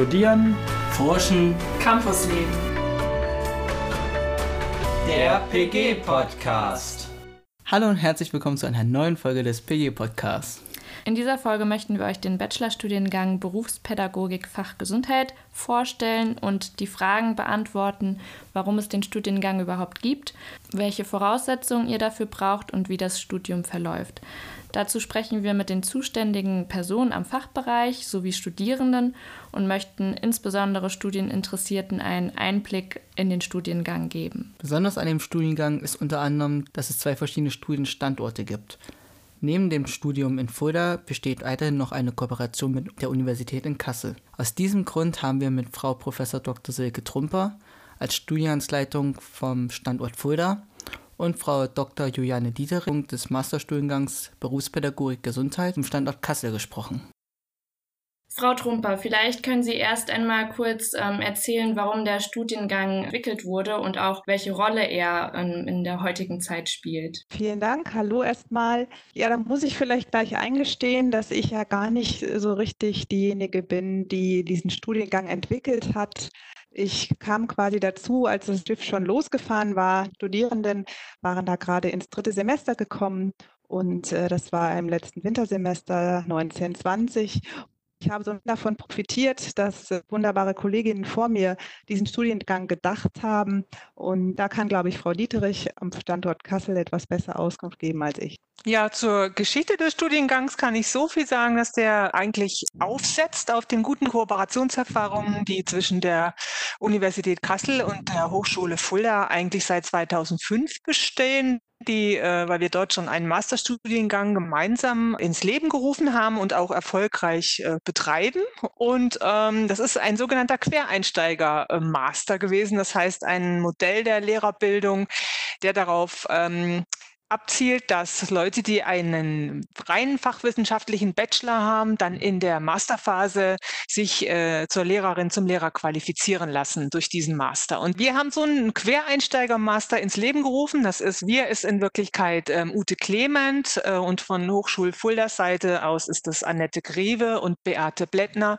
Studieren, Forschen, Campusleben. Der PG-Podcast. Hallo und herzlich willkommen zu einer neuen Folge des PG-Podcasts. In dieser Folge möchten wir euch den Bachelorstudiengang Berufspädagogik Fach Gesundheit vorstellen und die Fragen beantworten, warum es den Studiengang überhaupt gibt, welche Voraussetzungen ihr dafür braucht und wie das Studium verläuft. Dazu sprechen wir mit den zuständigen Personen am Fachbereich sowie Studierenden und möchten insbesondere Studieninteressierten einen Einblick in den Studiengang geben. Besonders an dem Studiengang ist unter anderem, dass es zwei verschiedene Studienstandorte gibt. Neben dem Studium in Fulda besteht weiterhin noch eine Kooperation mit der Universität in Kassel. Aus diesem Grund haben wir mit Frau Prof. Dr. Silke Trumper als Studiengangsleitung vom Standort Fulda und Frau Dr. Juliane Dietering des Masterstudiengangs Berufspädagogik Gesundheit im Standort Kassel gesprochen. Frau Trumper, vielleicht können Sie erst einmal kurz ähm, erzählen, warum der Studiengang entwickelt wurde und auch welche Rolle er ähm, in der heutigen Zeit spielt. Vielen Dank. Hallo erstmal. Ja, da muss ich vielleicht gleich eingestehen, dass ich ja gar nicht so richtig diejenige bin, die diesen Studiengang entwickelt hat. Ich kam quasi dazu, als das Schiff schon losgefahren war. Studierenden waren da gerade ins dritte Semester gekommen und äh, das war im letzten Wintersemester 1920. Ich habe so davon profitiert, dass äh, wunderbare Kolleginnen vor mir diesen Studiengang gedacht haben. Und da kann, glaube ich, Frau Dieterich am Standort Kassel etwas besser Auskunft geben als ich. Ja, zur Geschichte des Studiengangs kann ich so viel sagen, dass der eigentlich aufsetzt auf den guten Kooperationserfahrungen, die zwischen der Universität Kassel und der Hochschule Fulda eigentlich seit 2005 bestehen die, äh, weil wir dort schon einen Masterstudiengang gemeinsam ins Leben gerufen haben und auch erfolgreich äh, betreiben. Und ähm, das ist ein sogenannter Quereinsteiger-Master gewesen. Das heißt, ein Modell der Lehrerbildung, der darauf ähm, abzielt, dass Leute, die einen reinen fachwissenschaftlichen Bachelor haben, dann in der Masterphase sich äh, zur Lehrerin, zum Lehrer qualifizieren lassen durch diesen Master. Und wir haben so einen Quereinsteiger-Master ins Leben gerufen. Das ist, wir ist in Wirklichkeit ähm, Ute Clement äh, und von Hochschul Fuldas Seite aus ist das Annette Greve und Beate Blättner.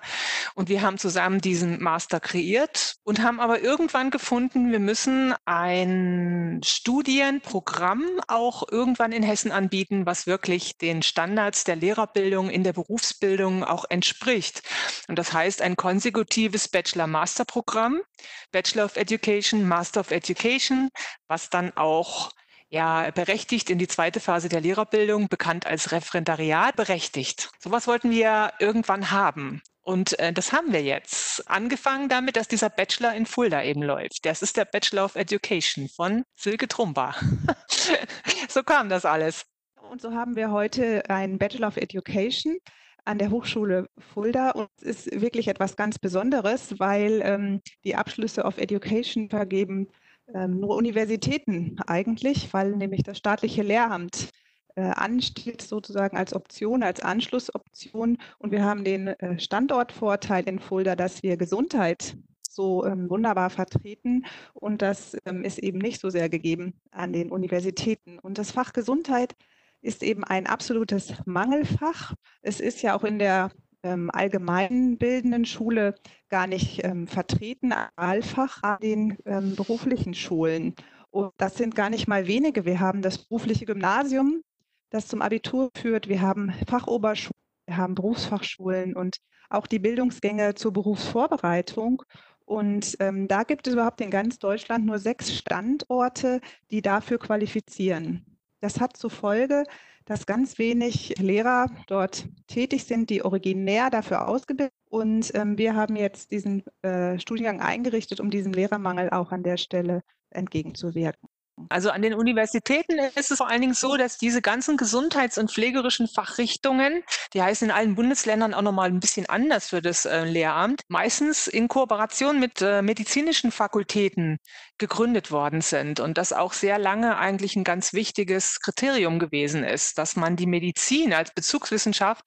Und wir haben zusammen diesen Master kreiert und haben aber irgendwann gefunden, wir müssen ein Studienprogramm auch irgendwann in Hessen anbieten, was wirklich den Standards der Lehrerbildung in der Berufsbildung auch entspricht. Und das heißt ein konsekutives Bachelor-Master-Programm, Bachelor of Education, Master of Education, was dann auch ja, berechtigt in die zweite Phase der Lehrerbildung, bekannt als Referendariat, berechtigt. Sowas wollten wir irgendwann haben. Und äh, das haben wir jetzt. Angefangen damit, dass dieser Bachelor in Fulda eben läuft. Das ist der Bachelor of Education von Silke Trumba. so kam das alles. Und so haben wir heute einen Bachelor of Education an der Hochschule Fulda. Und es ist wirklich etwas ganz Besonderes, weil ähm, die Abschlüsse of Education vergeben ähm, nur Universitäten eigentlich, weil nämlich das staatliche Lehramt äh, ansteht, sozusagen als Option, als Anschlussoption. Und wir haben den äh, Standortvorteil in Fulda, dass wir Gesundheit so ähm, wunderbar vertreten. Und das ähm, ist eben nicht so sehr gegeben an den Universitäten. Und das Fach Gesundheit ist eben ein absolutes Mangelfach. Es ist ja auch in der ähm, allgemeinbildenden Schule gar nicht ähm, vertreten, Wahlfach an den ähm, beruflichen Schulen. Und das sind gar nicht mal wenige. Wir haben das berufliche Gymnasium, das zum Abitur führt. Wir haben Fachoberschulen, wir haben Berufsfachschulen und auch die Bildungsgänge zur Berufsvorbereitung. Und ähm, da gibt es überhaupt in ganz Deutschland nur sechs Standorte, die dafür qualifizieren. Das hat zur Folge, dass ganz wenig Lehrer dort tätig sind, die originär dafür ausgebildet sind. Und ähm, wir haben jetzt diesen äh, Studiengang eingerichtet, um diesem Lehrermangel auch an der Stelle entgegenzuwirken. Also an den Universitäten ist es vor allen Dingen so, dass diese ganzen gesundheits- und pflegerischen Fachrichtungen, die heißen in allen Bundesländern auch nochmal ein bisschen anders für das äh, Lehramt, meistens in Kooperation mit äh, medizinischen Fakultäten gegründet worden sind und das auch sehr lange eigentlich ein ganz wichtiges Kriterium gewesen ist, dass man die Medizin als Bezugswissenschaft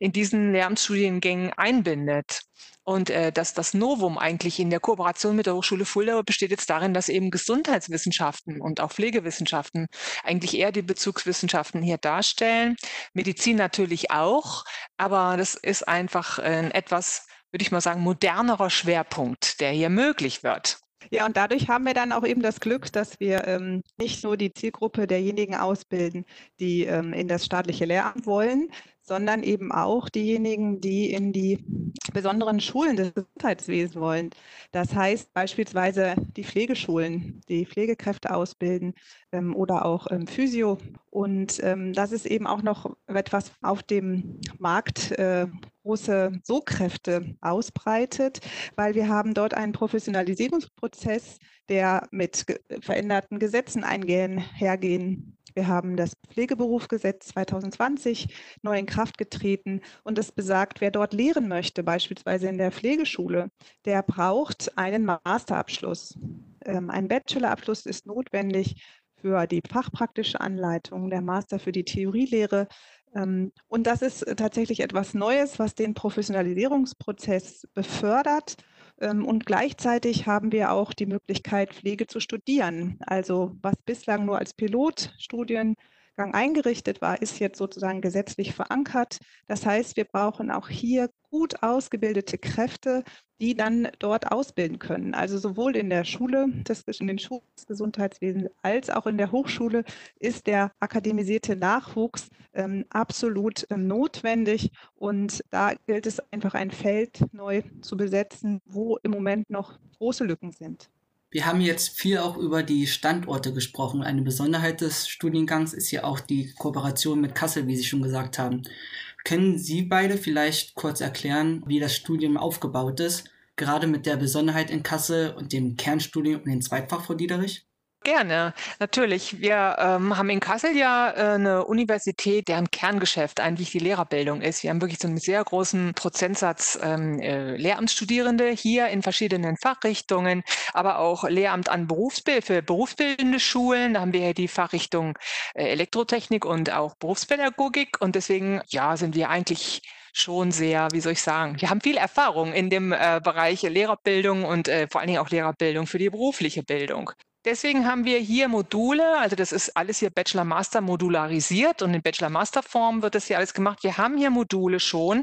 in diesen Lehramtsstudiengängen einbindet. Und äh, dass das Novum eigentlich in der Kooperation mit der Hochschule Fulda besteht jetzt darin, dass eben Gesundheitswissenschaften und auch Pflegewissenschaften eigentlich eher die Bezugswissenschaften hier darstellen. Medizin natürlich auch, aber das ist einfach äh, etwas würde ich mal sagen, modernerer Schwerpunkt, der hier möglich wird. Ja, und dadurch haben wir dann auch eben das Glück, dass wir ähm, nicht nur die Zielgruppe derjenigen ausbilden, die ähm, in das staatliche Lehramt wollen, sondern eben auch diejenigen, die in die besonderen Schulen des Gesundheitswesens wollen. Das heißt beispielsweise die Pflegeschulen, die Pflegekräfte ausbilden ähm, oder auch ähm, Physio. Und ähm, das ist eben auch noch etwas auf dem Markt äh, große Sogkräfte ausbreitet, weil wir haben dort einen Professionalisierungsprozess, der mit veränderten Gesetzen eingehen, hergehen wir haben das Pflegeberufgesetz 2020 neu in Kraft getreten und es besagt, wer dort lehren möchte, beispielsweise in der Pflegeschule, der braucht einen Masterabschluss. Ähm, ein Bachelorabschluss ist notwendig für die fachpraktische Anleitung, der Master für die Theorielehre. Ähm, und das ist tatsächlich etwas Neues, was den Professionalisierungsprozess befördert und gleichzeitig haben wir auch die Möglichkeit, Pflege zu studieren. Also was bislang nur als Pilotstudiengang eingerichtet war, ist jetzt sozusagen gesetzlich verankert. Das heißt, wir brauchen auch hier gut ausgebildete Kräfte, die dann dort ausbilden können. Also sowohl in der Schule, des, in den Gesundheitswesens als auch in der Hochschule ist der akademisierte Nachwuchs ähm, absolut ähm, notwendig. Und da gilt es einfach ein Feld neu zu besetzen, wo im Moment noch große Lücken sind. Wir haben jetzt viel auch über die Standorte gesprochen. Eine Besonderheit des Studiengangs ist ja auch die Kooperation mit Kassel, wie Sie schon gesagt haben. Können Sie beide vielleicht kurz erklären, wie das Studium aufgebaut ist, gerade mit der Besonderheit in Kassel und dem Kernstudium und dem Zweitfach vor Diederich? Gerne, natürlich. Wir ähm, haben in Kassel ja äh, eine Universität, deren Kerngeschäft eigentlich die Lehrerbildung ist. Wir haben wirklich so einen sehr großen Prozentsatz ähm, äh, Lehramtsstudierende hier in verschiedenen Fachrichtungen, aber auch Lehramt an Berufsbild für berufsbildende Schulen. Da haben wir ja die Fachrichtung äh, Elektrotechnik und auch Berufspädagogik. Und deswegen, ja, sind wir eigentlich schon sehr, wie soll ich sagen, wir haben viel Erfahrung in dem äh, Bereich Lehrerbildung und äh, vor allen Dingen auch Lehrerbildung für die berufliche Bildung. Deswegen haben wir hier Module, also das ist alles hier Bachelor-Master modularisiert und in Bachelor-Master-Form wird das hier alles gemacht. Wir haben hier Module schon,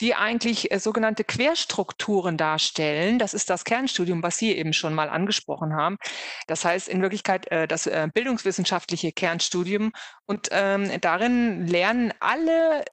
die eigentlich äh, sogenannte Querstrukturen darstellen. Das ist das Kernstudium, was Sie eben schon mal angesprochen haben. Das heißt in Wirklichkeit äh, das äh, bildungswissenschaftliche Kernstudium und ähm, darin lernen alle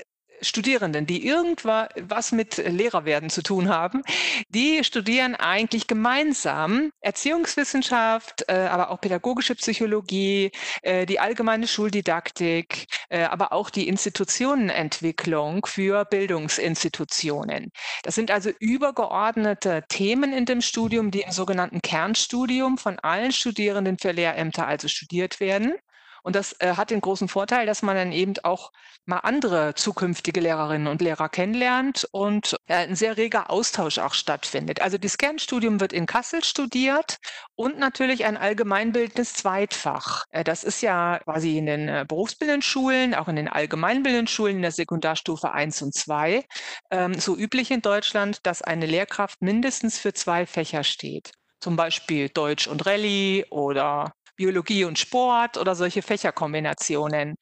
Studierenden, die irgendwas mit Lehrerwerden zu tun haben, die studieren eigentlich gemeinsam Erziehungswissenschaft, äh, aber auch pädagogische Psychologie, äh, die allgemeine Schuldidaktik, äh, aber auch die Institutionenentwicklung für Bildungsinstitutionen. Das sind also übergeordnete Themen in dem Studium, die im sogenannten Kernstudium von allen Studierenden für Lehrämter also studiert werden. Und das äh, hat den großen Vorteil, dass man dann eben auch mal andere zukünftige Lehrerinnen und Lehrer kennenlernt und äh, ein sehr reger Austausch auch stattfindet. Also das Kernstudium wird in Kassel studiert und natürlich ein allgemeinbildendes Zweitfach. Äh, das ist ja quasi in den äh, berufsbildenden Schulen, auch in den allgemeinbildenden Schulen in der Sekundarstufe 1 und 2 ähm, so üblich in Deutschland, dass eine Lehrkraft mindestens für zwei Fächer steht zum Beispiel Deutsch und Rallye oder Biologie und Sport oder solche Fächerkombinationen.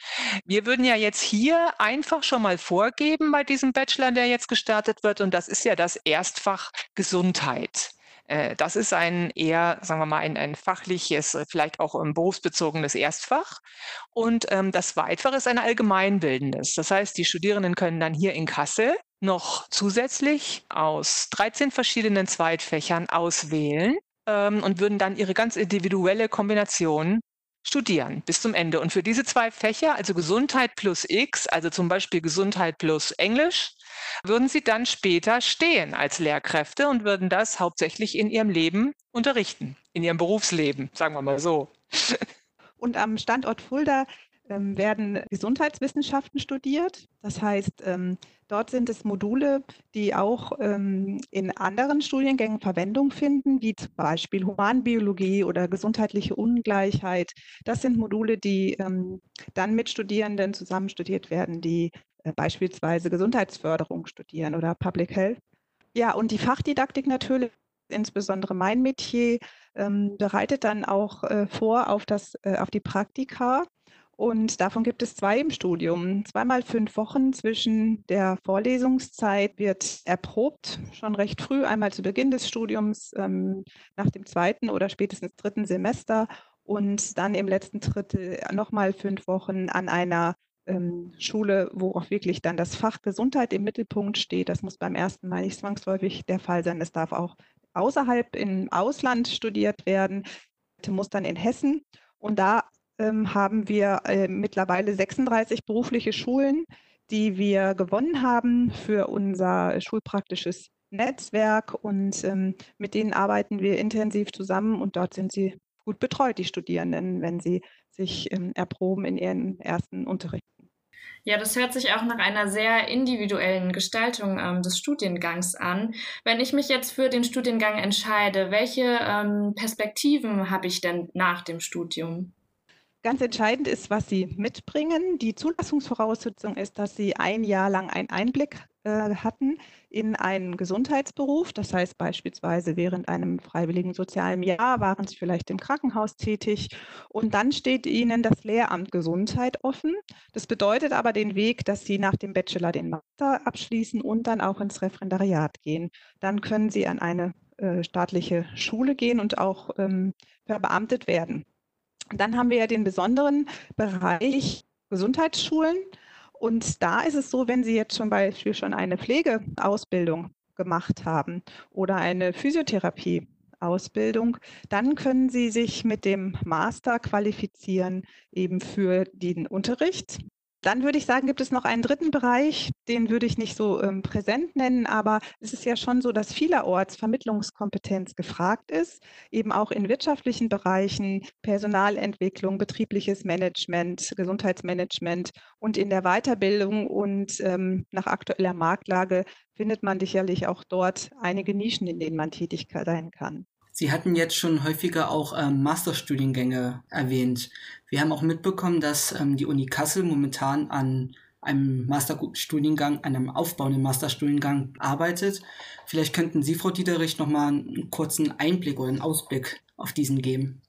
Wir würden ja jetzt hier einfach schon mal vorgeben bei diesem Bachelor, der jetzt gestartet wird, und das ist ja das Erstfach Gesundheit. Äh, das ist ein eher, sagen wir mal, ein, ein fachliches, vielleicht auch ein berufsbezogenes Erstfach. Und ähm, das Zweitfach ist ein allgemeinbildendes. Das heißt, die Studierenden können dann hier in Kassel noch zusätzlich aus 13 verschiedenen Zweitfächern auswählen ähm, und würden dann ihre ganz individuelle Kombination studieren bis zum Ende. Und für diese zwei Fächer, also Gesundheit plus X, also zum Beispiel Gesundheit plus Englisch, würden sie dann später stehen als Lehrkräfte und würden das hauptsächlich in ihrem Leben unterrichten, in ihrem Berufsleben, sagen wir mal so. Und am Standort Fulda werden Gesundheitswissenschaften studiert. Das heißt, ähm, dort sind es Module, die auch ähm, in anderen Studiengängen Verwendung finden, wie zum Beispiel Humanbiologie oder gesundheitliche Ungleichheit. Das sind Module, die dann mit Studierenden zusammen studiert werden, die äh, beispielsweise Gesundheitsförderung studieren oder Public Health. Ja, und die Fachdidaktik natürlich insbesondere mein Metier, ähm, bereitet dann auch äh, vor auf, das, äh, auf die Praktika. Und davon gibt es zwei im Studium. Zweimal fünf Wochen zwischen der Vorlesungszeit wird erprobt, schon recht früh, einmal zu Beginn des Studiums, ähm, nach dem zweiten oder spätestens dritten Semester und dann im letzten Drittel nochmal fünf Wochen an einer ähm, Schule, wo auch wirklich dann das Fach Gesundheit im Mittelpunkt steht. Das muss beim ersten Mal nicht zwangsläufig der Fall sein. Es darf auch außerhalb im Ausland studiert werden, muss dann in Hessen. Und da haben wir äh, mittlerweile 36 berufliche Schulen, die wir gewonnen haben für unser schulpraktisches Netzwerk und ähm, mit denen arbeiten wir intensiv zusammen und dort sind sie gut betreut, die Studierenden, wenn sie sich ähm, erproben in ihren ersten Unterrichten. Ja, das hört sich auch nach einer sehr individuellen Gestaltung ähm, des Studiengangs an. Wenn ich mich jetzt für den Studiengang entscheide, welche ähm, Perspektiven habe ich denn nach dem Studium? Ganz entscheidend ist, was Sie mitbringen. Die Zulassungsvoraussetzung ist, dass Sie ein Jahr lang einen Einblick äh, hatten in einen Gesundheitsberuf. Das heißt beispielsweise während einem freiwilligen sozialen Jahr waren Sie vielleicht im Krankenhaus tätig und dann steht Ihnen das Lehramt Gesundheit offen. Das bedeutet aber den Weg, dass Sie nach dem Bachelor den Master abschließen und dann auch ins Referendariat gehen. Dann können Sie an eine äh, staatliche Schule gehen und auch ähm, verbeamtet werden. Dann haben wir ja den besonderen Bereich Gesundheitsschulen. Und da ist es so, wenn Sie jetzt zum Beispiel schon eine Pflegeausbildung gemacht haben oder eine Physiotherapie-Ausbildung, dann können Sie sich mit dem Master qualifizieren eben für den Unterricht dann würde ich sagen, gibt es noch einen dritten Bereich, den würde ich nicht so ähm, präsent nennen, aber es ist ja schon so, dass vielerorts Vermittlungskompetenz gefragt ist, eben auch in wirtschaftlichen Bereichen, Personalentwicklung, betriebliches Management, Gesundheitsmanagement und in der Weiterbildung und ähm, nach aktueller Marktlage findet man sicherlich auch dort einige Nischen, in denen man tätig sein kann. Sie hatten jetzt schon häufiger auch ähm, Masterstudiengänge erwähnt. Wir haben auch mitbekommen, dass ähm, die Uni Kassel momentan an einem Masterstudiengang, einem aufbauenden Masterstudiengang arbeitet. Vielleicht könnten Sie, Frau Dieterich, noch mal einen kurzen Einblick oder einen Ausblick auf diesen geben.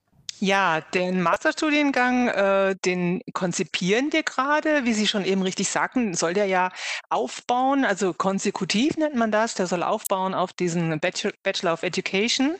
Ja, den Masterstudiengang, äh, den konzipieren wir gerade. Wie Sie schon eben richtig sagten, soll der ja aufbauen, also konsekutiv nennt man das. Der soll aufbauen auf diesen Bachelor of Education.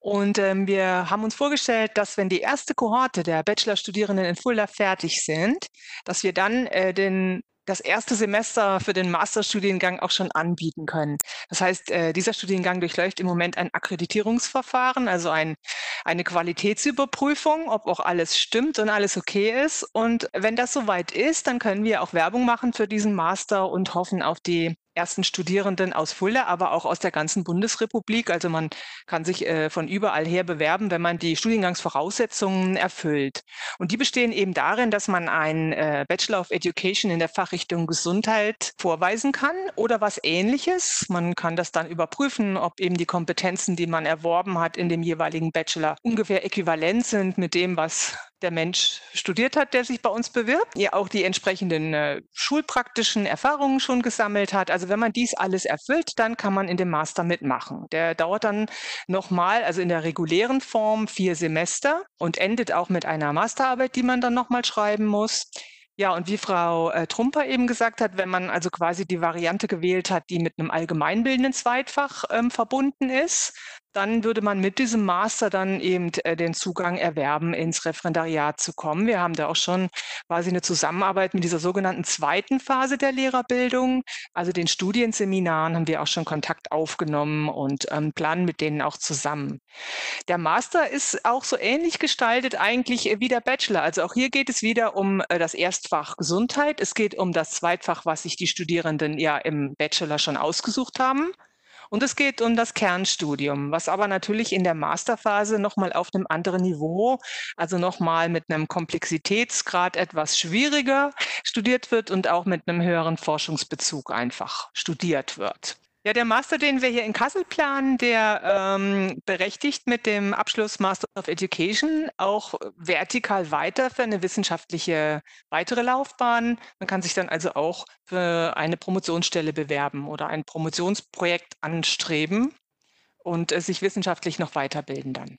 Und ähm, wir haben uns vorgestellt, dass wenn die erste Kohorte der Bachelorstudierenden in Fulda fertig sind, dass wir dann äh, den das erste Semester für den Masterstudiengang auch schon anbieten können. Das heißt, äh, dieser Studiengang durchläuft im Moment ein Akkreditierungsverfahren, also ein, eine Qualitätsüberprüfung, ob auch alles stimmt und alles okay ist. Und wenn das soweit ist, dann können wir auch Werbung machen für diesen Master und hoffen auf die ersten Studierenden aus Fulda, aber auch aus der ganzen Bundesrepublik. Also man kann sich äh, von überall her bewerben, wenn man die Studiengangsvoraussetzungen erfüllt. Und die bestehen eben darin, dass man ein äh, Bachelor of Education in der Fachrichtung Gesundheit vorweisen kann oder was ähnliches. Man kann das dann überprüfen, ob eben die Kompetenzen, die man erworben hat in dem jeweiligen Bachelor, ungefähr äquivalent sind mit dem, was der Mensch studiert hat, der sich bei uns bewirbt, ja auch die entsprechenden äh, schulpraktischen Erfahrungen schon gesammelt hat. Also wenn man dies alles erfüllt, dann kann man in dem Master mitmachen. Der dauert dann nochmal, also in der regulären Form vier Semester und endet auch mit einer Masterarbeit, die man dann nochmal schreiben muss. Ja, und wie Frau äh, Trumper eben gesagt hat, wenn man also quasi die Variante gewählt hat, die mit einem allgemeinbildenden Zweitfach ähm, verbunden ist, dann würde man mit diesem Master dann eben äh, den Zugang erwerben, ins Referendariat zu kommen. Wir haben da auch schon quasi eine Zusammenarbeit mit dieser sogenannten zweiten Phase der Lehrerbildung, also den Studienseminaren haben wir auch schon Kontakt aufgenommen und ähm, planen mit denen auch zusammen. Der Master ist auch so ähnlich gestaltet eigentlich wie der Bachelor. Also auch hier geht es wieder um äh, das Erstfach Gesundheit. Es geht um das Zweitfach, was sich die Studierenden ja im Bachelor schon ausgesucht haben. Und es geht um das Kernstudium, was aber natürlich in der Masterphase nochmal auf einem anderen Niveau, also nochmal mit einem Komplexitätsgrad etwas schwieriger studiert wird und auch mit einem höheren Forschungsbezug einfach studiert wird. Ja, der Master, den wir hier in Kassel planen, der ähm, berechtigt mit dem Abschluss Master of Education auch vertikal weiter für eine wissenschaftliche weitere Laufbahn. Man kann sich dann also auch für eine Promotionsstelle bewerben oder ein Promotionsprojekt anstreben und äh, sich wissenschaftlich noch weiterbilden dann.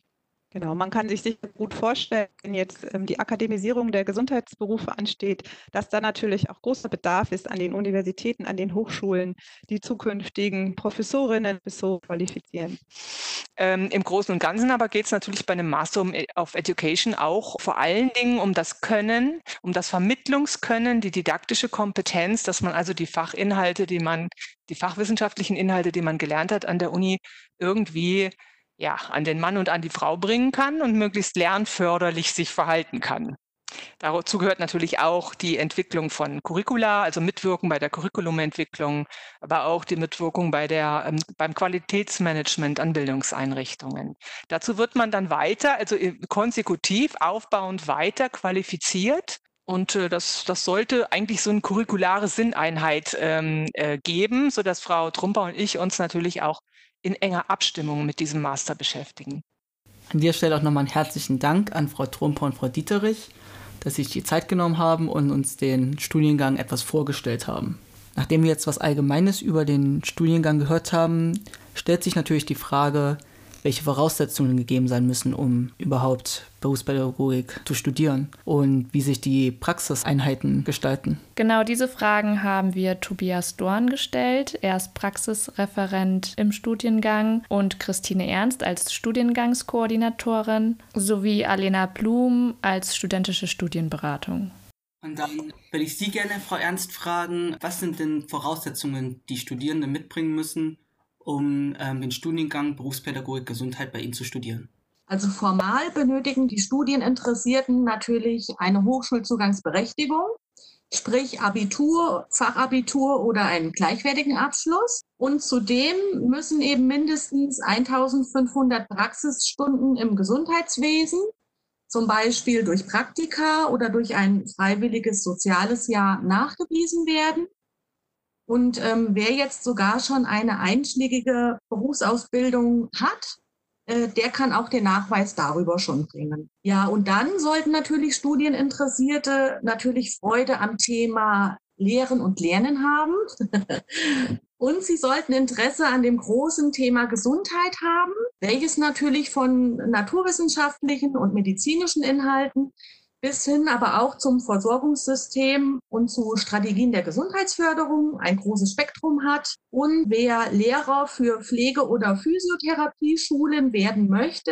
Genau, man kann sich sicher gut vorstellen, wenn jetzt ähm, die Akademisierung der Gesundheitsberufe ansteht, dass da natürlich auch großer Bedarf ist an den Universitäten, an den Hochschulen, die zukünftigen Professorinnen bis so qualifizieren. Ähm, Im Großen und Ganzen aber geht es natürlich bei einem Master of Education auch vor allen Dingen um das Können, um das Vermittlungskönnen, die didaktische Kompetenz, dass man also die Fachinhalte, die man, die fachwissenschaftlichen Inhalte, die man gelernt hat an der Uni, irgendwie ja, an den Mann und an die Frau bringen kann und möglichst lernförderlich sich verhalten kann. Dazu gehört natürlich auch die Entwicklung von Curricula, also Mitwirken bei der Curriculumentwicklung, aber auch die Mitwirkung bei der, ähm, beim Qualitätsmanagement an Bildungseinrichtungen. Dazu wird man dann weiter, also konsekutiv, aufbauend weiter qualifiziert. Und äh, das, das sollte eigentlich so eine curriculare Sinneinheit ähm, äh, geben, sodass Frau Trumper und ich uns natürlich auch in enger Abstimmung mit diesem Master beschäftigen. An dieser Stelle auch nochmal einen herzlichen Dank an Frau Trumper und Frau Dieterich, dass Sie sich die Zeit genommen haben und uns den Studiengang etwas vorgestellt haben. Nachdem wir jetzt was Allgemeines über den Studiengang gehört haben, stellt sich natürlich die Frage, welche Voraussetzungen gegeben sein müssen, um überhaupt Berufspädagogik zu studieren und wie sich die Praxiseinheiten gestalten. Genau diese Fragen haben wir Tobias Dorn gestellt. Er ist Praxisreferent im Studiengang und Christine Ernst als Studiengangskoordinatorin sowie Alena Blum als studentische Studienberatung. Und dann würde ich Sie gerne, Frau Ernst, fragen, was sind denn Voraussetzungen, die Studierende mitbringen müssen, um ähm, den Studiengang Berufspädagogik Gesundheit bei Ihnen zu studieren? Also formal benötigen die Studieninteressierten natürlich eine Hochschulzugangsberechtigung, sprich Abitur, Fachabitur oder einen gleichwertigen Abschluss. Und zudem müssen eben mindestens 1500 Praxisstunden im Gesundheitswesen, zum Beispiel durch Praktika oder durch ein freiwilliges soziales Jahr nachgewiesen werden. Und ähm, wer jetzt sogar schon eine einschlägige Berufsausbildung hat, äh, der kann auch den Nachweis darüber schon bringen. Ja, und dann sollten natürlich Studieninteressierte natürlich Freude am Thema Lehren und Lernen haben. und sie sollten Interesse an dem großen Thema Gesundheit haben, welches natürlich von naturwissenschaftlichen und medizinischen Inhalten bis hin aber auch zum Versorgungssystem und zu Strategien der Gesundheitsförderung ein großes Spektrum hat. Und wer Lehrer für Pflege- oder Physiotherapieschulen werden möchte,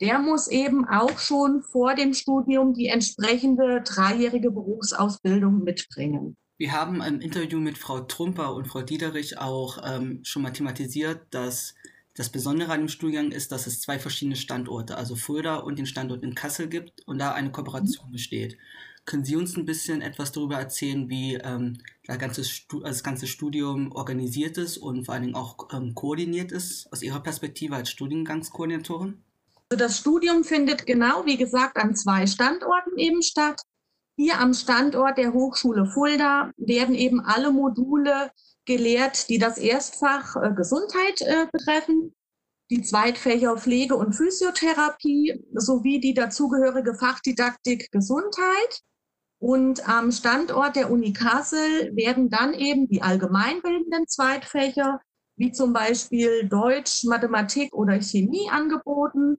der muss eben auch schon vor dem Studium die entsprechende dreijährige Berufsausbildung mitbringen. Wir haben im Interview mit Frau Trumper und Frau Diederich auch ähm, schon mal thematisiert, dass das Besondere an dem Studiengang ist, dass es zwei verschiedene Standorte, also Fulda und den Standort in Kassel gibt und da eine Kooperation mhm. besteht. Können Sie uns ein bisschen etwas darüber erzählen, wie ähm, das, ganze das ganze Studium organisiert ist und vor allen Dingen auch ähm, koordiniert ist, aus Ihrer Perspektive als Studiengangskoordinatorin? Also das Studium findet genau, wie gesagt, an zwei Standorten eben statt. Hier am Standort der Hochschule Fulda werden eben alle Module gelehrt, die das Erstfach äh, Gesundheit äh, betreffen, die Zweitfächer Pflege und Physiotherapie sowie die dazugehörige Fachdidaktik Gesundheit. Und am Standort der Uni Kassel werden dann eben die allgemeinbildenden Zweitfächer, wie zum Beispiel Deutsch, Mathematik oder Chemie angeboten.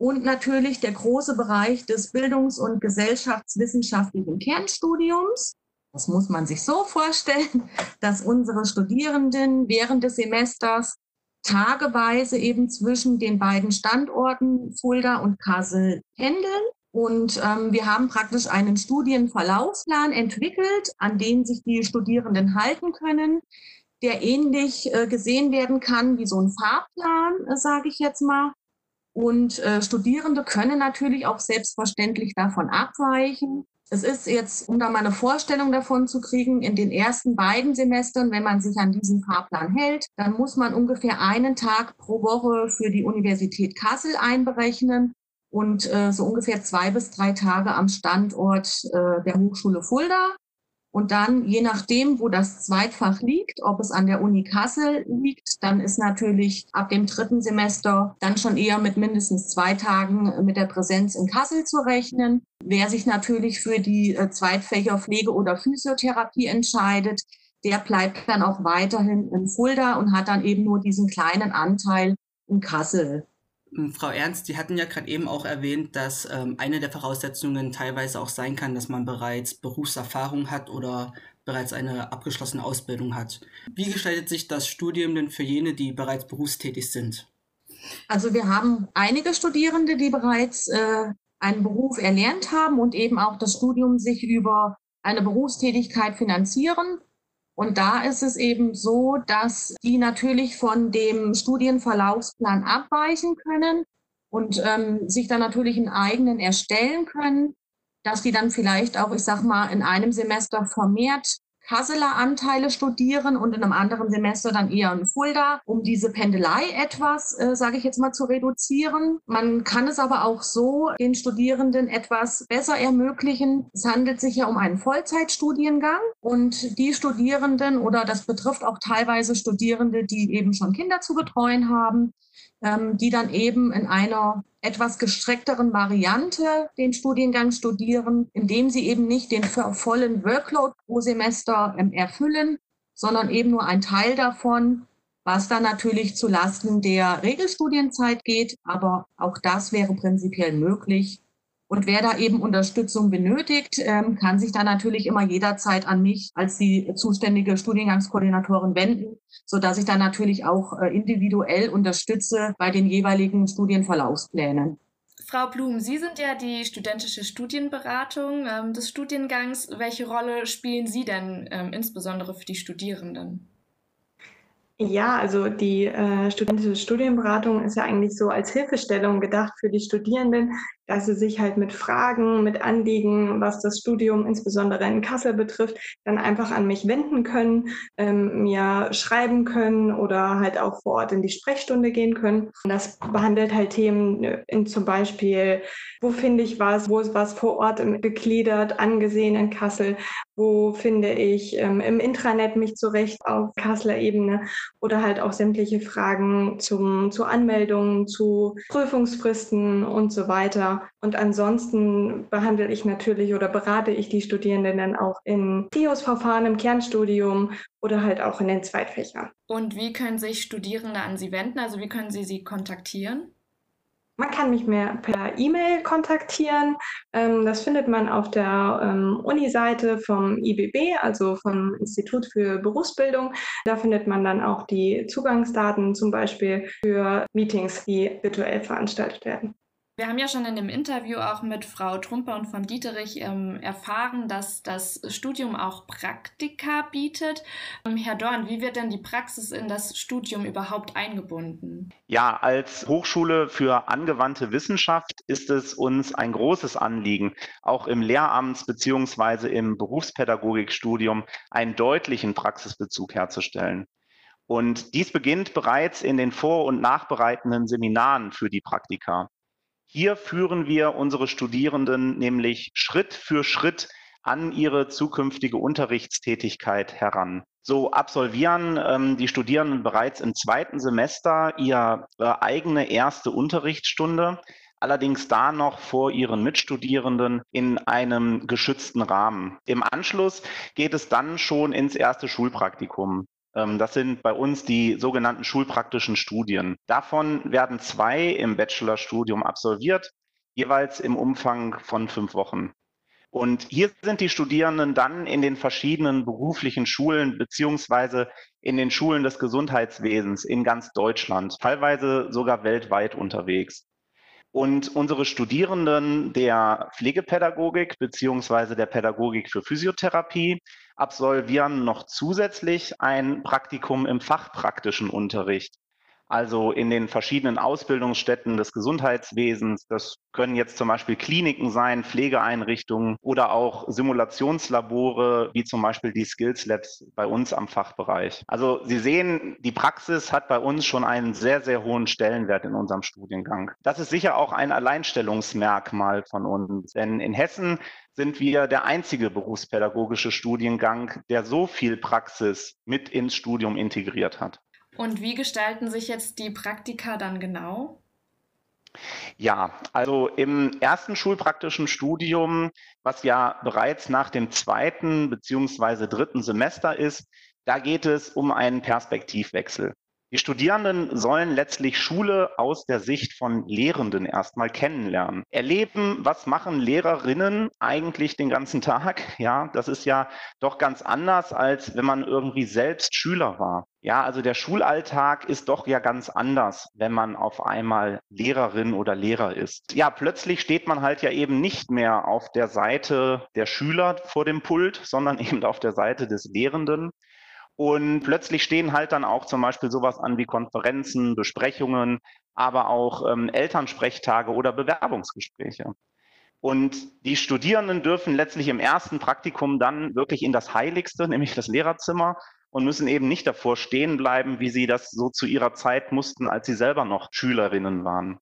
Und natürlich der große Bereich des bildungs- und gesellschaftswissenschaftlichen Kernstudiums. Das muss man sich so vorstellen, dass unsere Studierenden während des Semesters tageweise eben zwischen den beiden Standorten Fulda und Kassel pendeln. Und ähm, wir haben praktisch einen Studienverlaufsplan entwickelt, an den sich die Studierenden halten können, der ähnlich äh, gesehen werden kann wie so ein Fahrplan, äh, sage ich jetzt mal. Und äh, Studierende können natürlich auch selbstverständlich davon abweichen. Es ist jetzt, um da mal eine Vorstellung davon zu kriegen, in den ersten beiden Semestern, wenn man sich an diesen Fahrplan hält, dann muss man ungefähr einen Tag pro Woche für die Universität Kassel einberechnen und äh, so ungefähr zwei bis drei Tage am Standort äh, der Hochschule Fulda. Und dann, je nachdem, wo das Zweitfach liegt, ob es an der Uni Kassel liegt, dann ist natürlich ab dem dritten Semester dann schon eher mit mindestens zwei Tagen mit der Präsenz in Kassel zu rechnen. Wer sich natürlich für die äh, Zweitfächer Pflege oder Physiotherapie entscheidet, der bleibt dann auch weiterhin in Fulda und hat dann eben nur diesen kleinen Anteil in Kassel. Ähm, Frau Ernst, Sie hatten ja gerade eben auch erwähnt, dass ähm, eine der Voraussetzungen teilweise auch sein kann, dass man bereits Berufserfahrung hat oder bereits eine abgeschlossene Ausbildung hat. Wie gestaltet sich das Studium denn für jene, die bereits berufstätig sind? Also wir haben einige Studierende, die bereits äh, einen Beruf erlernt haben und eben auch das Studium sich über eine Berufstätigkeit finanzieren. Und da ist es eben so, dass die natürlich von dem Studienverlaufsplan abweichen können und ähm, sich dann natürlich einen eigenen erstellen können, dass die dann vielleicht auch, ich sag mal, in einem Semester vermehrt Kasseler Anteile studieren und in einem anderen Semester dann eher in Fulda, um diese Pendelei etwas, äh, sage ich jetzt mal, zu reduzieren. Man kann es aber auch so den Studierenden etwas besser ermöglichen. Es handelt sich ja um einen Vollzeitstudiengang und die Studierenden oder das betrifft auch teilweise Studierende, die eben schon Kinder zu betreuen haben, die dann eben in einer etwas gestreckteren Variante den Studiengang studieren, indem sie eben nicht den vollen Workload pro Semester ähm, erfüllen, sondern eben nur ein Teil davon, was dann natürlich zu Lasten der Regelstudienzeit geht. Aber auch das wäre prinzipiell möglich. Und wer da eben Unterstützung benötigt, ähm, kann sich da natürlich immer jederzeit an mich als die zuständige Studiengangskoordinatorin wenden, so dass ich dann natürlich auch äh, individuell unterstütze bei den jeweiligen Studienverlaufsplänen. Frau Blum, Sie sind ja die studentische Studienberatung ähm, des Studiengangs. Welche Rolle spielen Sie denn ähm, insbesondere für die Studierenden? Ja, also die äh, studentische Studienberatung ist ja eigentlich so als Hilfestellung gedacht für die Studierenden, dass sie sich halt mit Fragen, mit Anliegen, was das Studium insbesondere in Kassel betrifft, dann einfach an mich wenden können, ähm, mir schreiben können oder halt auch vor Ort in die Sprechstunde gehen können. Und das behandelt halt Themen äh, in zum Beispiel, wo finde ich was, wo ist was vor Ort gegliedert, angesehen in Kassel, wo finde ich ähm, im Intranet mich zurecht auf Kasseler Ebene oder halt auch sämtliche Fragen zum, zu Anmeldungen, zu Prüfungsfristen und so weiter. Und ansonsten behandle ich natürlich oder berate ich die Studierenden dann auch in TIOS-Verfahren im Kernstudium oder halt auch in den Zweitfächern. Und wie können sich Studierende an Sie wenden? Also wie können Sie sie kontaktieren? Man kann mich mehr per E-Mail kontaktieren. Ähm, das findet man auf der ähm, Uni-Seite vom IBB, also vom Institut für Berufsbildung. Da findet man dann auch die Zugangsdaten zum Beispiel für Meetings, die virtuell veranstaltet werden. Wir haben ja schon in dem Interview auch mit Frau Trumper und von Dieterich ähm, erfahren, dass das Studium auch Praktika bietet. Ähm, Herr Dorn, wie wird denn die Praxis in das Studium überhaupt eingebunden? Ja, als Hochschule für angewandte Wissenschaft ist es uns ein großes Anliegen, auch im Lehramts- bzw. im Berufspädagogikstudium einen deutlichen Praxisbezug herzustellen. Und dies beginnt bereits in den vor- und nachbereitenden Seminaren für die Praktika. Hier führen wir unsere Studierenden nämlich Schritt für Schritt an ihre zukünftige Unterrichtstätigkeit heran. So absolvieren ähm, die Studierenden bereits im zweiten Semester ihre eigene erste Unterrichtsstunde, allerdings da noch vor ihren Mitstudierenden in einem geschützten Rahmen. Im Anschluss geht es dann schon ins erste Schulpraktikum. Ähm, das sind bei uns die sogenannten schulpraktischen Studien. Davon werden zwei im Bachelorstudium absolviert, jeweils im Umfang von fünf Wochen. Und hier sind die Studierenden dann in den verschiedenen beruflichen Schulen beziehungsweise in den Schulen des Gesundheitswesens in ganz Deutschland, teilweise sogar weltweit unterwegs. Und unsere Studierenden der Pflegepädagogik beziehungsweise der Pädagogik für Physiotherapie absolvieren noch zusätzlich ein Praktikum im fachpraktischen Unterricht also in den verschiedenen Ausbildungsstätten des Gesundheitswesens. Das können jetzt zum Beispiel Kliniken sein, Pflegeeinrichtungen oder auch Simulationslabore, wie zum Beispiel die Skills Labs bei uns am Fachbereich. Also Sie sehen, die Praxis hat bei uns schon einen sehr, sehr hohen Stellenwert in unserem Studiengang. Das ist sicher auch ein Alleinstellungsmerkmal von uns, denn in Hessen sind wir der einzige berufspädagogische Studiengang, der so viel Praxis mit ins Studium integriert hat. Und wie gestalten sich jetzt die Praktika dann genau? Ja, also im ersten schulpraktischen Studium, was ja bereits nach dem zweiten beziehungsweise dritten Semester ist, da geht es um einen Perspektivwechsel. Die Studierenden sollen letztlich Schule aus der Sicht von Lehrenden erstmal kennenlernen. Erleben, was machen Lehrerinnen eigentlich den ganzen Tag? Ja, das ist ja doch ganz anders, als wenn man irgendwie selbst Schüler war. Ja, also der Schulalltag ist doch ja ganz anders, wenn man auf einmal Lehrerin oder Lehrer ist. Ja, plötzlich steht man halt ja eben nicht mehr auf der Seite der Schüler vor dem Pult, sondern eben auf der Seite des Lehrenden. Und plötzlich stehen halt dann auch zum Beispiel sowas an wie Konferenzen, Besprechungen, aber auch ähm, Elternsprechtage oder Bewerbungsgespräche. Und die Studierenden dürfen letztlich im ersten Praktikum dann wirklich in das Heiligste, nämlich das Lehrerzimmer, und müssen eben nicht davor stehen bleiben, wie sie das so zu ihrer Zeit mussten, als sie selber noch Schülerinnen waren.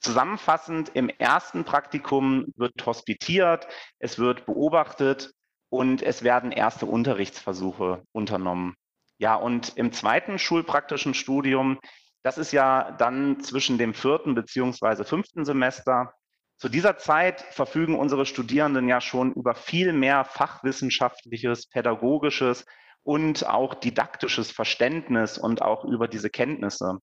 Zusammenfassend, im ersten Praktikum wird hospitiert, es wird beobachtet und es werden erste Unterrichtsversuche unternommen. Ja, und im zweiten schulpraktischen Studium, das ist ja dann zwischen dem vierten beziehungsweise fünften Semester. Zu dieser Zeit verfügen unsere Studierenden ja schon über viel mehr fachwissenschaftliches, pädagogisches und auch didaktisches Verständnis und auch über diese Kenntnisse.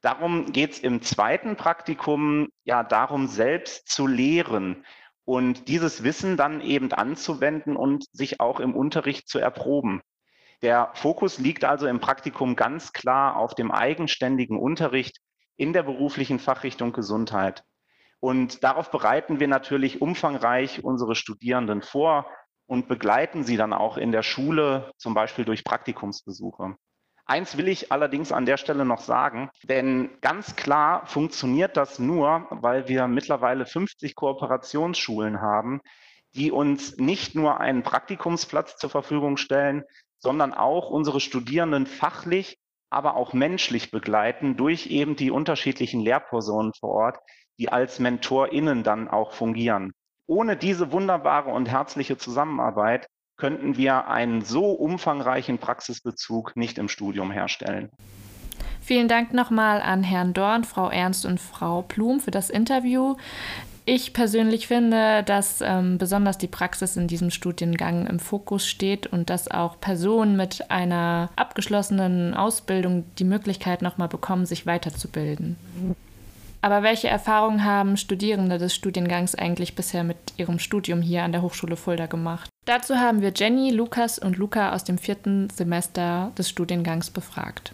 Darum geht es im zweiten Praktikum ja darum, selbst zu lehren und dieses Wissen dann eben anzuwenden und sich auch im Unterricht zu erproben. Der Fokus liegt also im Praktikum ganz klar auf dem eigenständigen Unterricht in der beruflichen Fachrichtung Gesundheit. Und darauf bereiten wir natürlich umfangreich unsere Studierenden vor und begleiten sie dann auch in der Schule, zum Beispiel durch Praktikumsbesuche. Eins will ich allerdings an der Stelle noch sagen, denn ganz klar funktioniert das nur, weil wir mittlerweile 50 Kooperationsschulen haben, die uns nicht nur einen Praktikumsplatz zur Verfügung stellen, sondern auch unsere Studierenden fachlich, aber auch menschlich begleiten durch eben die unterschiedlichen Lehrpersonen vor Ort, die als MentorInnen dann auch fungieren. Ohne diese wunderbare und herzliche Zusammenarbeit könnten wir einen so umfangreichen Praxisbezug nicht im Studium herstellen. Vielen Dank nochmal an Herrn Dorn, Frau Ernst und Frau Blum für das Interview. Ich persönlich finde, dass ähm, besonders die Praxis in diesem Studiengang im Fokus steht und dass auch Personen mit einer abgeschlossenen Ausbildung die Möglichkeit nochmal bekommen, sich weiterzubilden. Aber welche Erfahrungen haben Studierende des Studiengangs eigentlich bisher mit ihrem Studium hier an der Hochschule Fulda gemacht? Dazu haben wir Jenny, Lukas und Luca aus dem vierten Semester des Studiengangs befragt.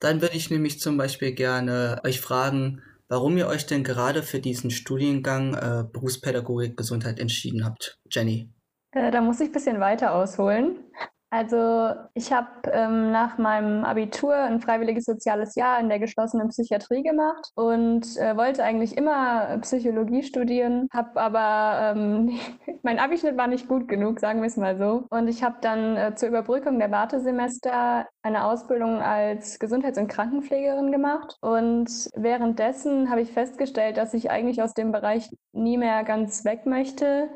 Dann würde ich nämlich zum Beispiel gerne euch fragen, warum ihr euch denn gerade für diesen Studiengang äh, Berufspädagogik Gesundheit entschieden habt. Jenny. Äh, da muss ich ein bisschen weiter ausholen. Also ich habe ähm, nach meinem Abitur ein freiwilliges soziales Jahr in der geschlossenen Psychiatrie gemacht und äh, wollte eigentlich immer Psychologie studieren, habe aber ähm, mein Abischnitt war nicht gut genug, sagen wir es mal so. Und ich habe dann äh, zur Überbrückung der Wartesemester eine Ausbildung als Gesundheits- und Krankenpflegerin gemacht und währenddessen habe ich festgestellt, dass ich eigentlich aus dem Bereich nie mehr ganz weg möchte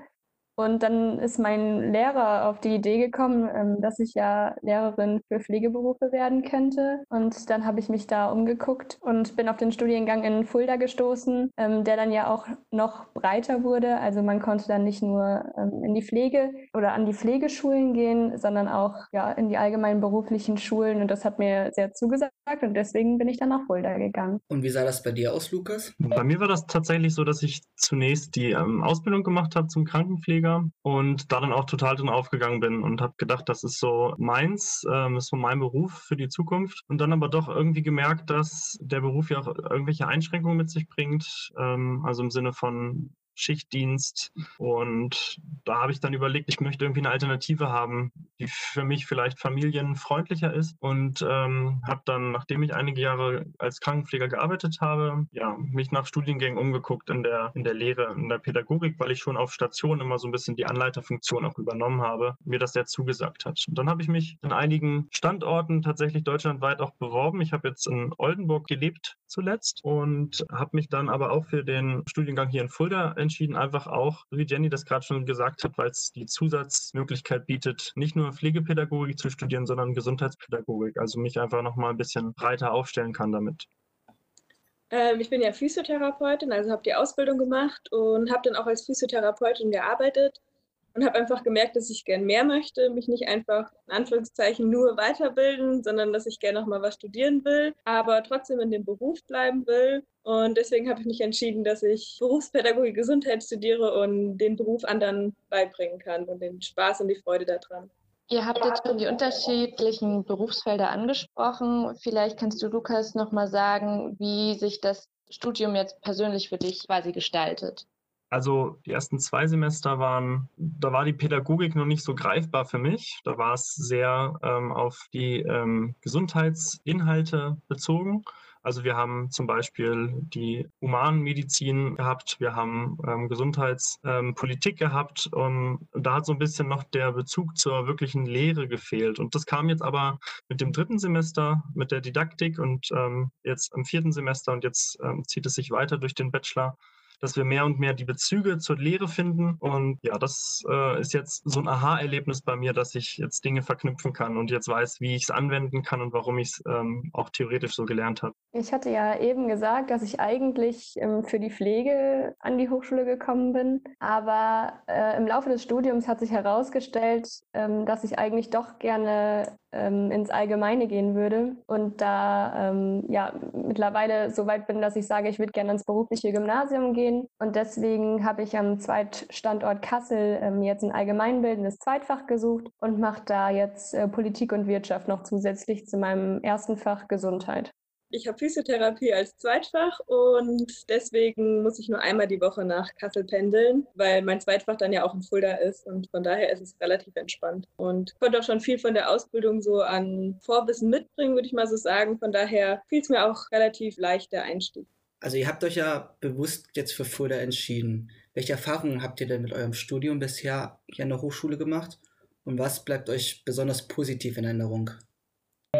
und dann ist mein Lehrer auf die Idee gekommen, ähm, dass ich ja Lehrerin für Pflegeberufe werden könnte. Und dann habe ich mich da umgeguckt und bin auf den Studiengang in Fulda gestoßen, ähm, der dann ja auch noch breiter wurde. Also man konnte dann nicht nur ähm, in die Pflege oder an die Pflegeschulen gehen, sondern auch ja, in die allgemeinen beruflichen Schulen. Und das hat mir sehr zugesagt und deswegen bin ich dann nach Fulda gegangen. Und wie sah das bei dir aus, Lukas? Bei mir war das tatsächlich so, dass ich zunächst die Ausbildung gemacht habe zum Krankenpfleger Bundesliga und da dann auch total drin aufgegangen bin und habe gedacht, das ist so meins, ähm, ist so mein Beruf für die Zukunft. Und dann aber doch irgendwie gemerkt, dass der Beruf ja auch irgendwelche Einschränkungen mit sich bringt, ähm, also im Sinne von Schichtdienst. Und da habe ich dann überlegt, ich möchte irgendwie eine Alternative haben, die für mich vielleicht familienfreundlicher ist. Und ähm, habe dann, nachdem ich einige Jahre als Krankenpfleger gearbeitet habe, ja, mich nach Studiengängen umgeguckt in der, in der Lehre, in der Pädagogik, weil ich schon auf Station immer so ein bisschen die Anleiterfunktion auch übernommen habe, mir das sehr zugesagt hat. Und dann habe ich mich in einigen Standorten tatsächlich deutschlandweit auch beworben. Ich habe jetzt in Oldenburg gelebt zuletzt und habe mich dann aber auch für den Studiengang hier in Fulda entschieden, einfach auch, wie Jenny das gerade schon gesagt hat, weil es die Zusatzmöglichkeit bietet, nicht nur Pflegepädagogik zu studieren, sondern Gesundheitspädagogik. Also mich einfach nochmal ein bisschen breiter aufstellen kann damit. Ähm, ich bin ja Physiotherapeutin, also habe die Ausbildung gemacht und habe dann auch als Physiotherapeutin gearbeitet. Und habe einfach gemerkt, dass ich gern mehr möchte, mich nicht einfach in Anführungszeichen nur weiterbilden, sondern dass ich gerne noch mal was studieren will, aber trotzdem in dem Beruf bleiben will. Und deswegen habe ich mich entschieden, dass ich Berufspädagogik Gesundheit studiere und den Beruf anderen beibringen kann und den Spaß und die Freude daran. Ihr habt jetzt schon die unterschiedlichen Berufsfelder angesprochen. Vielleicht kannst du, Lukas, noch mal sagen, wie sich das Studium jetzt persönlich für dich quasi gestaltet. Also die ersten zwei Semester waren, da war die Pädagogik noch nicht so greifbar für mich. Da war es sehr ähm, auf die ähm, Gesundheitsinhalte bezogen. Also wir haben zum Beispiel die Humanmedizin gehabt, wir haben ähm, Gesundheitspolitik ähm, gehabt und da hat so ein bisschen noch der Bezug zur wirklichen Lehre gefehlt. Und das kam jetzt aber mit dem dritten Semester, mit der Didaktik und ähm, jetzt im vierten Semester und jetzt ähm, zieht es sich weiter durch den Bachelor dass wir mehr und mehr die Bezüge zur Lehre finden. Und ja, das äh, ist jetzt so ein Aha-Erlebnis bei mir, dass ich jetzt Dinge verknüpfen kann und jetzt weiß, wie ich es anwenden kann und warum ich es ähm, auch theoretisch so gelernt habe. Ich hatte ja eben gesagt, dass ich eigentlich ähm, für die Pflege an die Hochschule gekommen bin. Aber äh, im Laufe des Studiums hat sich herausgestellt, ähm, dass ich eigentlich doch gerne ähm, ins Allgemeine gehen würde und da ähm, ja mittlerweile so weit bin, dass ich sage, ich würde gerne ins berufliche Gymnasium gehen und deswegen habe ich am Zweitstandort Kassel ähm, jetzt ein allgemeinbildendes Zweitfach gesucht und mache da jetzt äh, Politik und Wirtschaft noch zusätzlich zu meinem ersten Fach Gesundheit. Ich habe Physiotherapie als Zweitfach und deswegen muss ich nur einmal die Woche nach Kassel pendeln, weil mein Zweitfach dann ja auch in Fulda ist und von daher ist es relativ entspannt. Und konnte auch schon viel von der Ausbildung so an Vorwissen mitbringen, würde ich mal so sagen. Von daher fiel es mir auch relativ leicht der Einstieg. Also ihr habt euch ja bewusst jetzt für Fulda entschieden. Welche Erfahrungen habt ihr denn mit eurem Studium bisher hier an der Hochschule gemacht? Und was bleibt euch besonders positiv in Erinnerung?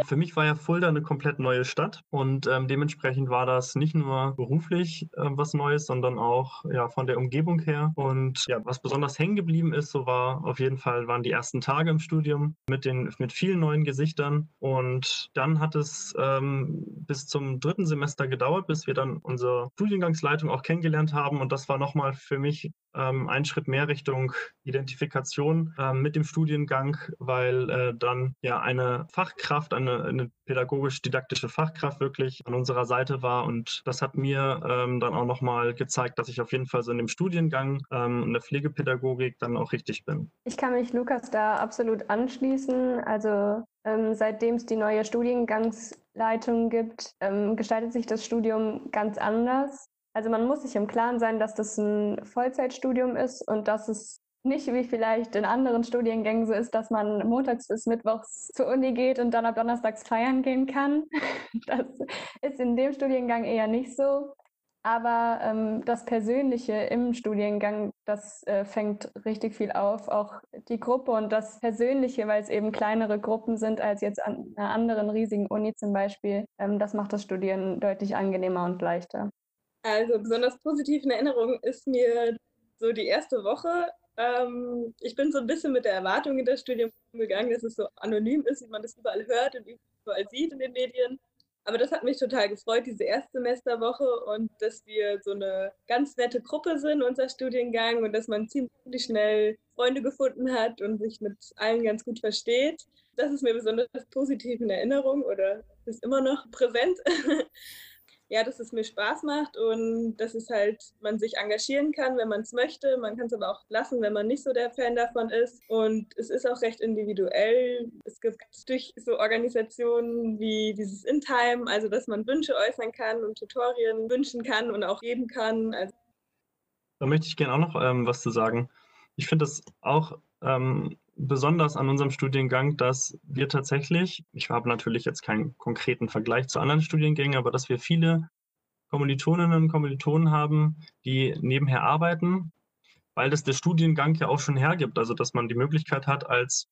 Für mich war ja Fulda eine komplett neue Stadt und ähm, dementsprechend war das nicht nur beruflich äh, was Neues, sondern auch ja, von der Umgebung her. Und ja, was besonders hängen geblieben ist, so war auf jeden Fall waren die ersten Tage im Studium mit den mit vielen neuen Gesichtern. Und dann hat es ähm, bis zum dritten Semester gedauert, bis wir dann unsere Studiengangsleitung auch kennengelernt haben. Und das war nochmal für mich ähm, ein Schritt mehr Richtung Identifikation ähm, mit dem Studiengang, weil äh, dann ja eine Fachkraft, eine, eine pädagogisch-didaktische Fachkraft wirklich an unserer Seite war. Und das hat mir ähm, dann auch nochmal gezeigt, dass ich auf jeden Fall so in dem Studiengang ähm, in der Pflegepädagogik dann auch richtig bin. Ich kann mich Lukas da absolut anschließen. Also ähm, seitdem es die neue Studiengangsleitung gibt, ähm, gestaltet sich das Studium ganz anders. Also man muss sich im Klaren sein, dass das ein Vollzeitstudium ist und dass es nicht wie vielleicht in anderen Studiengängen so ist, dass man montags bis mittwochs zur Uni geht und dann ab donnerstags feiern gehen kann. Das ist in dem Studiengang eher nicht so. Aber ähm, das Persönliche im Studiengang, das äh, fängt richtig viel auf. Auch die Gruppe und das Persönliche, weil es eben kleinere Gruppen sind als jetzt an einer anderen riesigen Uni zum Beispiel, ähm, das macht das Studieren deutlich angenehmer und leichter. Also besonders positiv in Erinnerung ist mir so die erste Woche. Ähm, ich bin so ein bisschen mit der Erwartung in das Studium gegangen, dass es so anonym ist und man das überall hört und überall sieht in den Medien. Aber das hat mich total gefreut, diese Erstsemesterwoche und dass wir so eine ganz nette Gruppe sind, unser Studiengang, und dass man ziemlich schnell Freunde gefunden hat und sich mit allen ganz gut versteht. Das ist mir besonders positiv in Erinnerung oder ist immer noch präsent. ja, dass es mir Spaß macht und dass es halt man sich engagieren kann, wenn man es möchte. Man kann es aber auch lassen, wenn man nicht so der Fan davon ist. Und es ist auch recht individuell. Es gibt durch so Organisationen wie dieses InTime, also dass man Wünsche äußern kann und Tutorien wünschen kann und auch geben kann. Also da möchte ich gerne auch noch ähm, was zu sagen. Ich finde das auch ähm, besonders an unserem Studiengang, dass wir tatsächlich, ich habe natürlich jetzt keinen konkreten Vergleich zu anderen Studiengängen, aber dass wir viele Kommilitoninnen und Kommilitonen haben, die nebenher arbeiten, weil das der Studiengang ja auch schon hergibt. Also dass man die Möglichkeit hat, als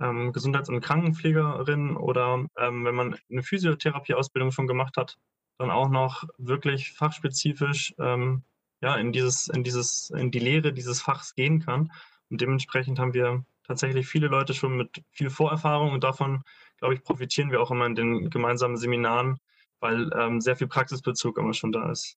ähm, Gesundheits- und Krankenpflegerin oder ähm, wenn man eine Physiotherapieausbildung schon gemacht hat, dann auch noch wirklich fachspezifisch ähm, ja, in, dieses, in, dieses, in die Lehre dieses Fachs gehen kann. Und dementsprechend haben wir tatsächlich viele Leute schon mit viel Vorerfahrung und davon, glaube ich, profitieren wir auch immer in den gemeinsamen Seminaren, weil ähm, sehr viel Praxisbezug immer schon da ist.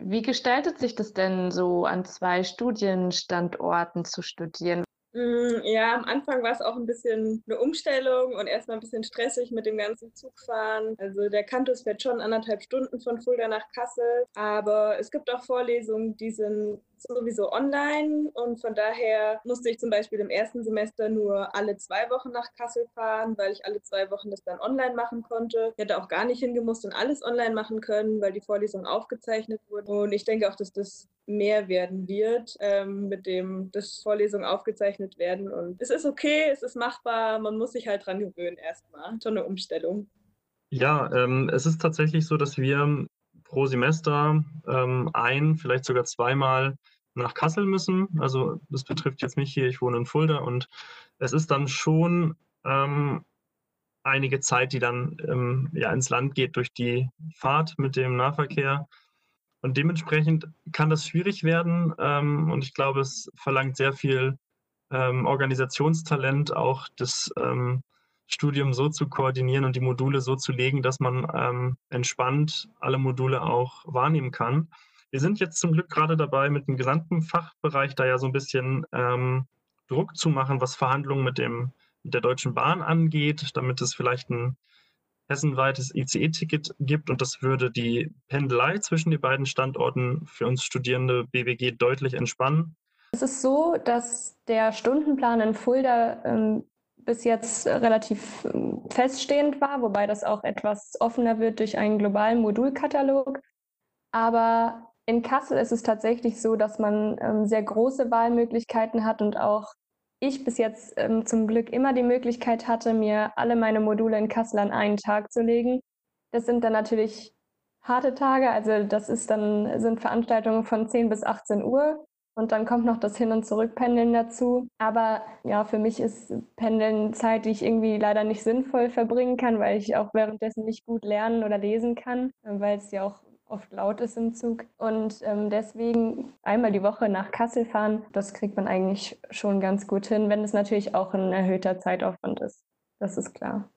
Wie gestaltet sich das denn so, an zwei Studienstandorten zu studieren? Mm, ja, am Anfang war es auch ein bisschen eine Umstellung und erstmal ein bisschen stressig mit dem ganzen Zugfahren. Also der Campus fährt schon anderthalb Stunden von Fulda nach Kassel, aber es gibt auch Vorlesungen, die sind sowieso online und von daher musste ich zum Beispiel im ersten Semester nur alle zwei Wochen nach Kassel fahren, weil ich alle zwei Wochen das dann online machen konnte. Ich hätte auch gar nicht hingemusst und alles online machen können, weil die Vorlesungen aufgezeichnet wurden. Und ich denke auch, dass das mehr werden wird, ähm, mit dem, dass Vorlesungen aufgezeichnet werden. Und es ist okay, es ist machbar, man muss sich halt dran gewöhnen erstmal. Schon eine Umstellung. Ja, ähm, es ist tatsächlich so, dass wir pro Semester ähm, ein, vielleicht sogar zweimal nach Kassel müssen. Also das betrifft jetzt mich hier, ich wohne in Fulda und es ist dann schon ähm, einige Zeit, die dann ähm, ja, ins Land geht durch die Fahrt mit dem Nahverkehr. Und dementsprechend kann das schwierig werden. Ähm, und ich glaube, es verlangt sehr viel ähm, Organisationstalent, auch das ähm, Studium so zu koordinieren und die Module so zu legen, dass man ähm, entspannt alle Module auch wahrnehmen kann. Wir sind jetzt zum Glück gerade dabei, mit dem gesamten Fachbereich da ja so ein bisschen ähm, Druck zu machen, was Verhandlungen mit, dem, mit der Deutschen Bahn angeht, damit es vielleicht ein hessenweites ICE-Ticket gibt und das würde die Pendelei zwischen den beiden Standorten für uns Studierende BWG deutlich entspannen. Es ist so, dass der Stundenplan in Fulda ähm, bis jetzt relativ ähm, feststehend war, wobei das auch etwas offener wird durch einen globalen Modulkatalog. Aber in Kassel ist es tatsächlich so, dass man ähm, sehr große Wahlmöglichkeiten hat und auch ich bis jetzt ähm, zum Glück immer die Möglichkeit hatte, mir alle meine Module in Kassel an einen Tag zu legen. Das sind dann natürlich harte Tage, also das ist dann, sind Veranstaltungen von 10 bis 18 Uhr. Und dann kommt noch das Hin- und Zurückpendeln dazu. Aber ja, für mich ist Pendeln Zeit, die ich irgendwie leider nicht sinnvoll verbringen kann, weil ich auch währenddessen nicht gut lernen oder lesen kann, weil es ja auch oft laut ist im Zug. Und ähm, deswegen einmal die Woche nach Kassel fahren, das kriegt man eigentlich schon ganz gut hin, wenn es natürlich auch ein erhöhter Zeitaufwand ist. Das ist klar.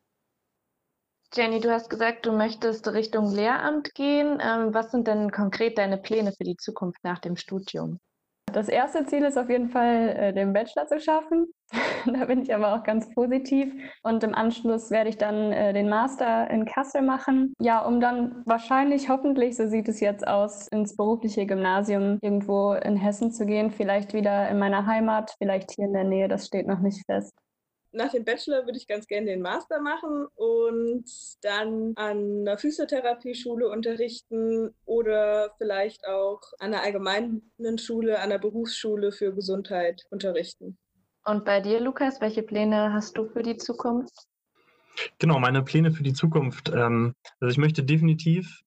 Jenny, du hast gesagt, du möchtest Richtung Lehramt gehen. Ähm, was sind denn konkret deine Pläne für die Zukunft nach dem Studium? Das erste Ziel ist auf jeden Fall, äh, den Bachelor zu schaffen. da bin ich aber auch ganz positiv. Und im Anschluss werde ich dann äh, den Master in Kassel machen. Ja, um dann wahrscheinlich, hoffentlich, so sieht es jetzt aus, ins berufliche Gymnasium irgendwo in Hessen zu gehen. Vielleicht wieder in meiner Heimat, vielleicht hier in der Nähe. Das steht noch nicht fest nach dem Bachelor würde ich ganz gerne den Master machen und dann an einer Physiotherapieschule unterrichten oder vielleicht auch an einer allgemeinen Schule, an einer Berufsschule für Gesundheit unterrichten. Und bei dir, Lukas, welche Pläne hast du für die Zukunft? Genau, meine Pläne für die Zukunft. Ähm, also ich möchte definitiv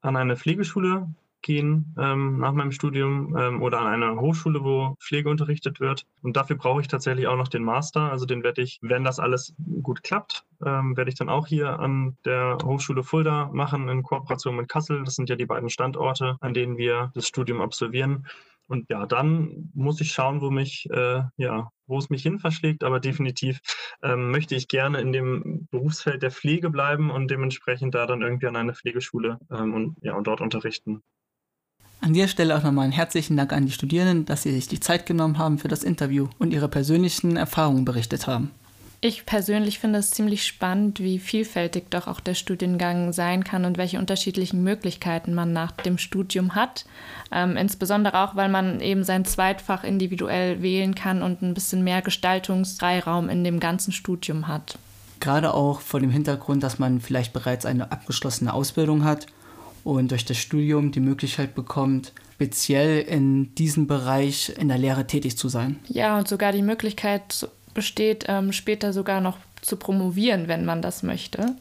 an eine Pflegeschule gehen ähm, nach meinem Studium ähm, oder an eine Hochschule, wo Pflege unterrichtet wird. Und dafür brauche ich tatsächlich auch noch den Master. Also den werde ich, wenn das alles gut klappt, ähm, werde ich dann auch hier an der Hochschule Fulda machen in Kooperation mit Kassel. Das sind ja die beiden Standorte, an denen wir das Studium absolvieren. Und ja, dann muss ich schauen, wo mich, äh, ja, wo es mich hin verschlägt, aber definitiv ähm, möchte ich gerne in dem Berufsfeld der Pflege bleiben und dementsprechend da dann irgendwie an eine Pflegeschule ähm, und ja und dort unterrichten. An dieser Stelle auch nochmal einen herzlichen Dank an die Studierenden, dass sie sich die Zeit genommen haben für das Interview und ihre persönlichen Erfahrungen berichtet haben. Ich persönlich finde es ziemlich spannend, wie vielfältig doch auch der Studiengang sein kann und welche unterschiedlichen Möglichkeiten man nach dem Studium hat. Ähm, insbesondere auch, weil man eben sein Zweitfach individuell wählen kann und ein bisschen mehr Gestaltungsfreiraum in dem ganzen Studium hat. Gerade auch vor dem Hintergrund, dass man vielleicht bereits eine abgeschlossene Ausbildung hat und durch das Studium die Möglichkeit bekommt, speziell in diesem Bereich in der Lehre tätig zu sein. Ja, und sogar die Möglichkeit besteht, ähm, später sogar noch zu promovieren, wenn man das möchte.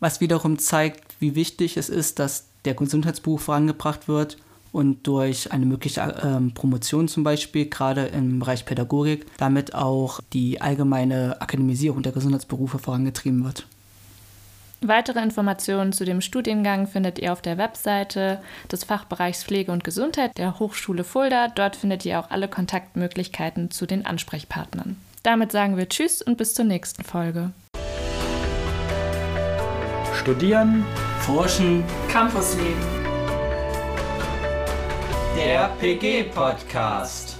Was wiederum zeigt, wie wichtig es ist, dass der Gesundheitsberuf vorangebracht wird und durch eine mögliche ähm, Promotion zum Beispiel, gerade im Bereich Pädagogik, damit auch die allgemeine Akademisierung der Gesundheitsberufe vorangetrieben wird. Weitere Informationen zu dem Studiengang findet ihr auf der Webseite des Fachbereichs Pflege und Gesundheit der Hochschule Fulda. Dort findet ihr auch alle Kontaktmöglichkeiten zu den Ansprechpartnern. Damit sagen wir Tschüss und bis zur nächsten Folge. Studieren, forschen, Campusleben. Der PG Podcast.